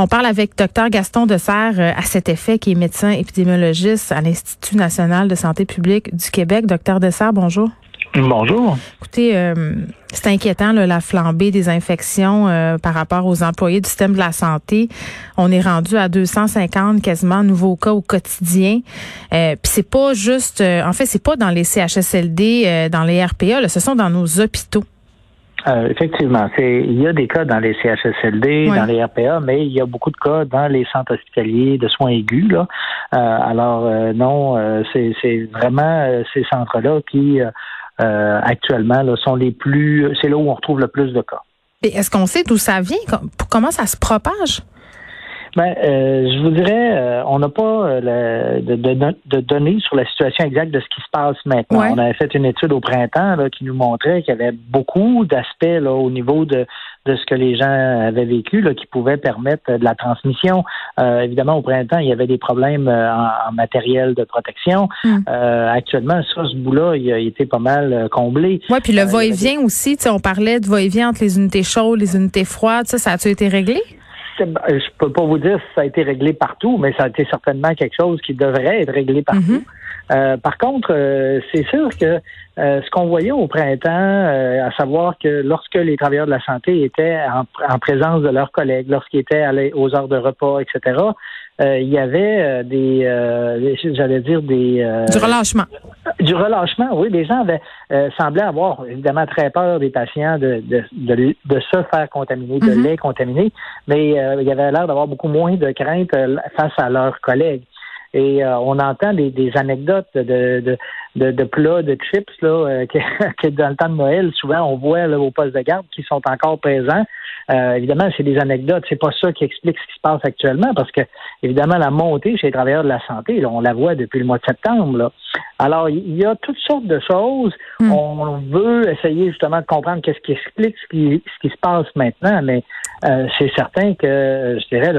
On parle avec Dr Gaston Dessert euh, à cet effet, qui est médecin épidémiologiste à l'Institut national de santé publique du Québec. Docteur Dessert, bonjour. Bonjour. Écoutez, euh, c'est inquiétant la flambée des infections euh, par rapport aux employés du système de la santé. On est rendu à 250 quasiment nouveaux cas au quotidien. Euh, Puis c'est pas juste, en fait, c'est pas dans les CHSLD, dans les RPA, là, ce sont dans nos hôpitaux. Euh, effectivement, c'est il y a des cas dans les CHSLD, dans les RPA, mais il y a beaucoup de cas dans les centres hospitaliers de soins aigus. Là. Euh, alors euh, non, c'est, c'est vraiment ces centres-là qui actuellement là, sont les plus, c'est là où on retrouve le plus de cas. Et est-ce qu'on sait d'où ça vient? Comment ça se propage? Ben, euh, je vous dirais, euh, on n'a pas euh, de, de, données sur la situation exacte de ce qui se passe maintenant. On avait fait une étude au printemps là, qui nous montrait qu'il y avait beaucoup d'aspects au niveau de, de ce que les gens avaient vécu là, qui pouvaient permettre de la transmission. évidemment, au printemps, il y avait des problèmes en, matériel de protection. Hmm. actuellement, ça, ce bout-là, il a été pas mal comblé. Oui, puis le va-et-vient aussi, on parlait de va-et-vient entre les unités chaudes, les unités froides, ça, ça a-tu été réglé? Je peux pas vous dire si ça a été réglé partout, mais ça a été certainement quelque chose qui devrait être réglé partout. Mhm. Euh, par contre, euh, c'est sûr que euh, ce qu'on voyait au printemps, à savoir que lorsque les travailleurs de la santé étaient en, présence de leurs collègues, lorsqu'ils étaient allés aux heures de repas, etc., il y avait des, j'allais dire des du relâchement. Du relâchement, oui. Les gens avaient semblaient avoir évidemment très peur des patients de de, de, se faire contaminer, de mhm. les contaminer, mais il y avait l'air d'avoir beaucoup moins de crainte face à leurs collègues. Et euh, on entend des, des anecdotes de, de, de, de, plats, de chips, là, euh, que, dans le temps de Noël, souvent, on voit là, au poste de garde qui sont encore présents. Euh, évidemment, c'est des anecdotes. C'est pas ça qui explique ce qui se passe actuellement, parce que, évidemment, la montée chez les travailleurs de la santé, là, on la voit depuis le mois de septembre. Là. Alors, il y a toutes sortes de choses. Hmm. On veut essayer justement de comprendre qu'est-ce qui explique ce qui, ce qui se passe maintenant, mais c'est certain que, je dirais,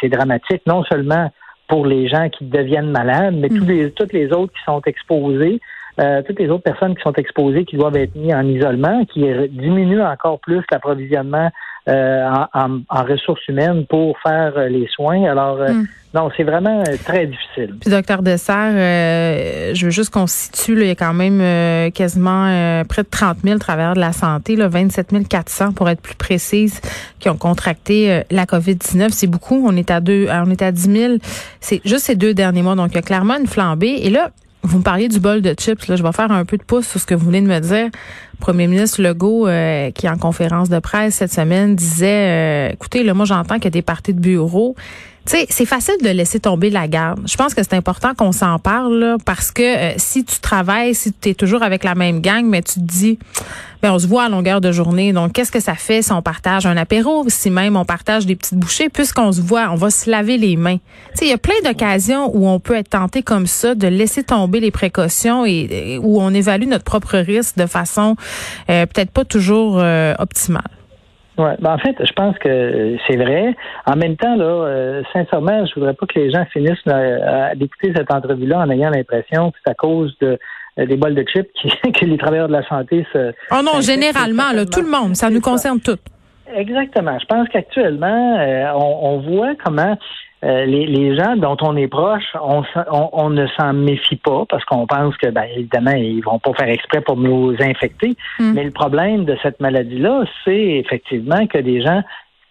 c'est dramatique, non seulement pour les gens qui deviennent malades, mais tous mm. les, toutes les autres qui sont exposés, euh, toutes les autres personnes qui sont exposées, qui doivent être mises en isolement, qui diminuent encore plus l'approvisionnement euh, en, ressources humaines pour faire euh, les soins. Alors, mm. non, c'est vraiment très difficile. Puis, docteur Dessert, je veux juste qu'on situe, il y a quand même quasiment près de 30 000 travailleurs de la santé, là, 27 400 pour être plus précise, qui ont contracté la COVID-19. C'est beaucoup. On est à deux, on est à 10 000. C'est juste ces deux derniers mois. Donc, il y a clairement une flambée. Et là, vous me parliez du bol de chips. Là, je vais faire un peu de pouce sur ce que vous venez de me dire. Premier ministre Legault, euh, qui en conférence de presse cette semaine disait, euh, écoutez, là, moi j'entends qu'il y a des de bureau. Tu c'est facile de laisser tomber la garde. Je pense que c'est important qu'on s'en parle parce que euh, si tu travailles, si tu es toujours avec la même gang, mais tu te dis, ben on se voit à longueur de journée. Donc, qu'est-ce que ça fait si on partage un apéro, si même on partage des petites bouchées, puisqu'on se voit, on va se laver les mains. Tu sais, il y a plein d'occasions où on peut être tenté comme ça de laisser tomber les précautions et, où on évalue notre propre risque de façon euh, peut-être pas toujours euh, optimale. Ouais, ben en fait, je pense que c'est vrai. En même temps, là, euh, sincèrement, je voudrais pas que les gens finissent à d'écouter cette entrevue-là en ayant l'impression que c'est à cause de euh, des bols de chips qui, que les travailleurs de la santé se. Oh non, généralement, là, tout le monde, ça nous concerne tous. Exactement. Je pense qu'actuellement, euh, on, voit comment euh, les, gens dont on est proche, on, on, ne s'en méfie pas parce qu'on pense que, ben, évidemment, ils vont pas faire exprès pour nous infecter. Hmm. Mais le problème de cette maladie-là, c'est effectivement que des gens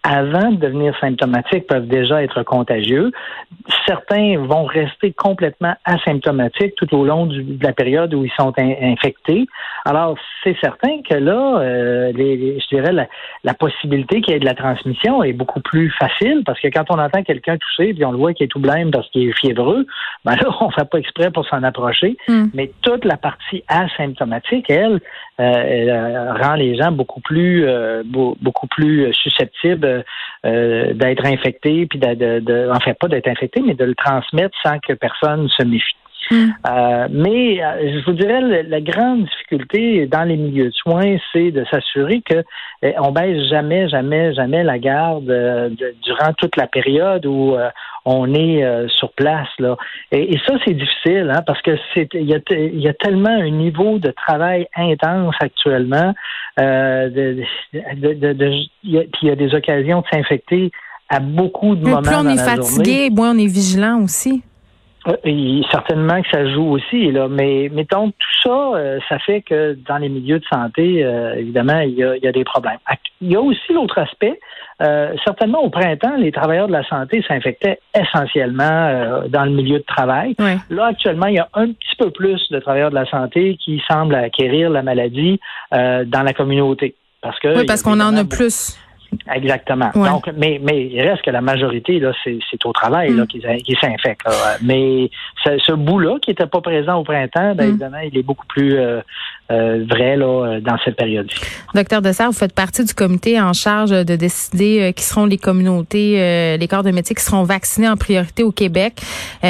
avant de devenir symptomatiques peuvent déjà être contagieux. Certains vont rester complètement asymptomatiques tout au long de la période où ils sont infectés. Alors, c'est certain que là, euh, les, je dirais, la, la possibilité qu'il y ait de la transmission est beaucoup plus facile parce que quand on entend quelqu'un toucher puis on le voit qu'il est tout blême parce qu'il est fiévreux, ben là, on ne fait pas exprès pour s'en approcher. Hmm. Mais toute la partie asymptomatique, elle, euh, rend les gens beaucoup plus, euh, beaucoup plus susceptibles d'être infecté, puis de, de, en fait pas d'être infecté, mais de le transmettre sans que personne se méfie. Hmm. Euh, mais euh, je vous dirais, la, grande difficulté dans les milieux de soins, c'est de s'assurer que euh, on baisse jamais, jamais, jamais la garde durant toute la période où on est sur place. Là. Et, ça, c'est difficile, hein, parce que c'est il y a, y a tellement un niveau de travail intense actuellement. de, de, de, puis il y a des occasions de s'infecter à beaucoup de moments. Plus on est fatigué, moins on est vigilant aussi. Euh, certainement que ça joue aussi, là. Mais mettons, tout ça, euh, ça fait que dans les milieux de santé, euh, évidemment, il y, a, il y, a, des problèmes. Il y a aussi l'autre aspect. certainement, au printemps, les travailleurs de la santé s'infectaient essentiellement dans le milieu de travail. Là, actuellement, il y a un petit peu plus de travailleurs de la santé qui semblent acquérir la maladie dans la communauté. Parce que oui, parce qu'on en a plus. Exactement. Donc, mais, mais il reste que la majorité, là, c'est, au travail là, mm. qui, qui s'infectent. Mais ce, ce bout-là, qui n'était pas présent au printemps, ben, mm. évidemment, il est beaucoup plus euh, euh, vrai là, euh, dans cette période-ci. Docteur Dessert, vous faites partie du comité en charge de décider euh, qui seront les communautés, les corps de métier qui seront vaccinés en priorité au Québec. il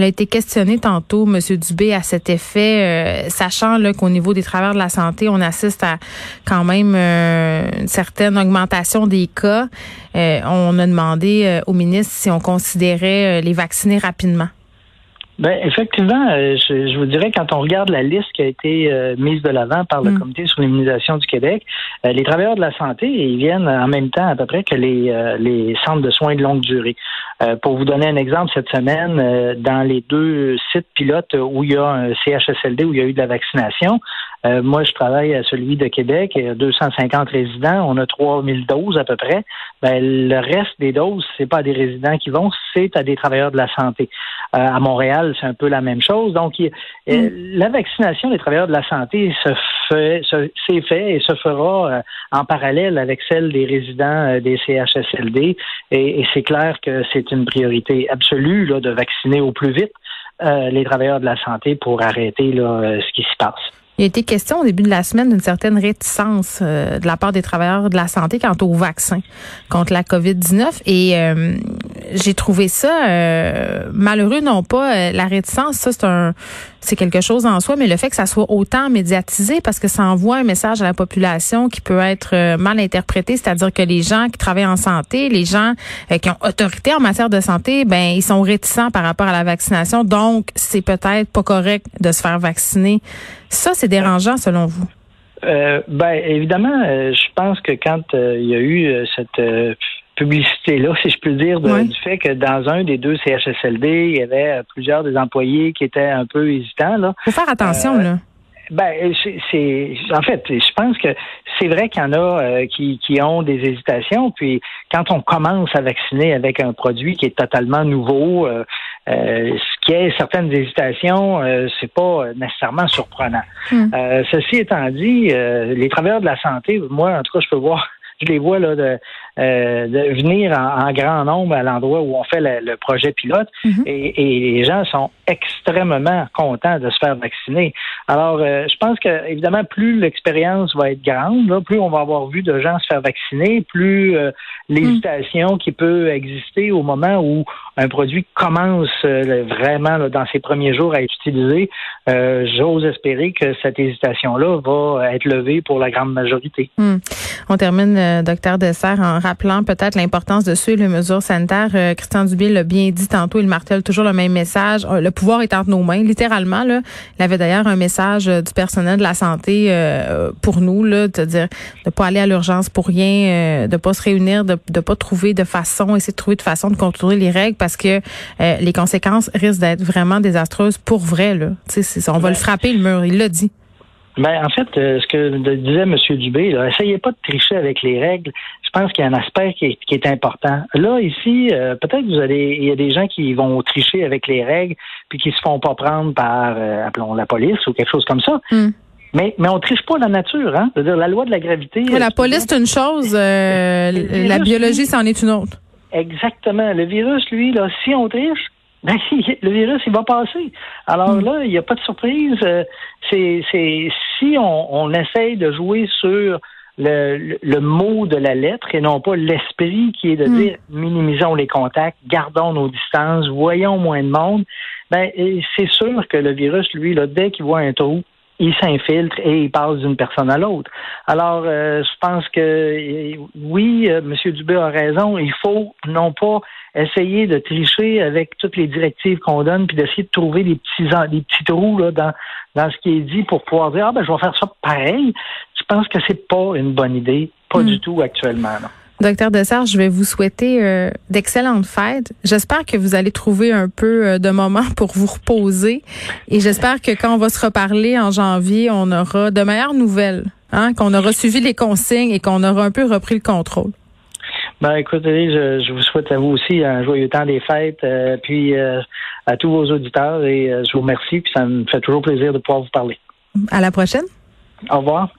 a été questionné tantôt, M. Dubé, à cet effet, sachant qu'au niveau des travailleurs de la santé, on assiste à quand même une certaine augmentation des cas. on a demandé au ministre si on considérait les vacciner rapidement. Ben, effectivement, euh, je, vous dirais, quand on regarde la liste qui a été euh, mise de l'avant par le mm. Comité sur l'immunisation du Québec, euh, les travailleurs de la santé, ils viennent en même temps à peu près que les, les centres de soins de longue durée. pour vous donner un exemple, cette semaine, dans les deux sites pilotes où il y a un CHSLD, où il y a eu de la vaccination, moi, je travaille à celui de Québec, il y a 250 résidents, on a 3000 doses à peu près. Ben, le reste des doses, c'est pas à des résidents qui vont, c'est à des travailleurs de la santé. à Montréal, c'est un peu la même chose. Donc, euh, mm. la vaccination des travailleurs de la santé se fait, s'est fait et se fera euh, en parallèle avec celle des résidents euh, des CHSLD. Et, c'est clair que c'est une priorité absolue là, de vacciner au plus vite les travailleurs de la santé pour arrêter là, ce qui se passe. Il a été question au début de la semaine d'une certaine réticence euh, de la part des travailleurs de la santé quant au vaccin contre la COVID-19 et euh, j'ai trouvé ça euh, malheureux non pas la réticence ça c'est un c'est quelque chose en soi mais le fait que ça soit autant médiatisé parce que ça envoie un message à la population qui peut être mal interprété c'est-à-dire que les gens qui travaillent en santé les gens qui ont autorité en matière de santé ben ils sont réticents par rapport à la vaccination donc c'est peut-être pas correct de se faire vacciner ça, c'est dérangeant selon vous? Euh, ben évidemment, euh, je pense que quand euh, il y a eu cette publicité-là, si je peux dire, du fait que dans un des deux CHSLD, il y avait plusieurs des employés qui étaient un peu hésitants. Là. Faut faire attention, là. Ben, c'est en fait, je pense que c'est vrai qu'il y en a qui, qui ont des hésitations. Puis quand on commence à vacciner avec un produit qui est totalement nouveau, euh, ce qui est certaines hésitations, euh, c'est pas nécessairement surprenant. Hmm. Euh, ceci étant dit, les travailleurs de la santé, moi, en tout cas, je peux voir, je les vois là de, de venir en, grand nombre à l'endroit où on fait le, projet pilote hmm. et, les gens sont extrêmement contents de se faire vacciner. Alors, je pense que évidemment, plus l'expérience va être grande, là, plus on va avoir vu de gens se faire vacciner, plus l'hésitation qui peut exister au moment où un produit commence euh, vraiment dans ses premiers jours à être utilisé, euh, j'ose espérer que cette hésitation-là va être levée pour la grande majorité. Hmm. On termine, euh, docteur Dessert, en rappelant peut-être l'importance de suivre les mesures sanitaires. Christian Dubé l'a bien dit tantôt, il martèle toujours le même message. Le pouvoir est entre nos mains, littéralement. Là. Il avait d'ailleurs un message du personnel de la santé pour nous, là, de dire de pas aller à l'urgence pour rien, de pas se réunir, de ne pas trouver de façon, essayer de trouver de façon de contourner les règles parce que euh, les conséquences risquent d'être vraiment désastreuses pour vrai. Là. on va le frapper, le mur. Il l'a dit. Ben, en fait, euh, ce que disait M. Dubé, là, essayez pas de tricher avec les règles. Je pense qu'il y a un aspect qui est, important. Là, ici, euh, peut-être vous allez, il y a des gens qui vont tricher avec les règles, puis qui se font pas prendre par, appelons la police ou quelque chose comme ça. Hmm. Mais, mais on triche pas la nature, hein. C'est-à-dire la loi de la gravité. la police, c'est une chose, la biologie, c'en est une autre. Exactement. Le virus, lui, là, si on triche, ben, le virus, il va passer. Alors hmm. là, il n'y a pas de surprise. Euh, c'est, c'est si on, on essaye de jouer sur le, le, mot de la lettre et non pas l'esprit qui est de dire minimisons les contacts, gardons nos distances, voyons moins de monde, ben c'est sûr que le virus, lui, là, dès qu'il voit un trou, il s'infiltre et il passe d'une personne à l'autre. Alors, euh, je pense que oui, euh, M. Dubé a raison. Il faut non pas essayer de tricher avec toutes les directives qu'on donne, puis d'essayer de trouver des petits des petits trous là, dans, dans ce qui est dit pour pouvoir dire Ah ben je vais faire ça pareil. Je pense que c'est pas une bonne idée, pas hmm. du tout actuellement. Non. Docteur Dessart, je vais vous souhaiter euh, d'excellentes fêtes. J'espère que vous allez trouver un peu euh, de moments pour vous reposer. Et j'espère que quand on va se reparler en janvier, on aura de meilleures nouvelles, hein, qu'on aura suivi les consignes et qu'on aura un peu repris le contrôle. Ben, écoutez, je, vous souhaite à vous aussi un joyeux temps des fêtes, euh, puis à tous vos auditeurs, et je vous remercie, puis ça me fait toujours plaisir de pouvoir vous parler. À la prochaine. Au revoir.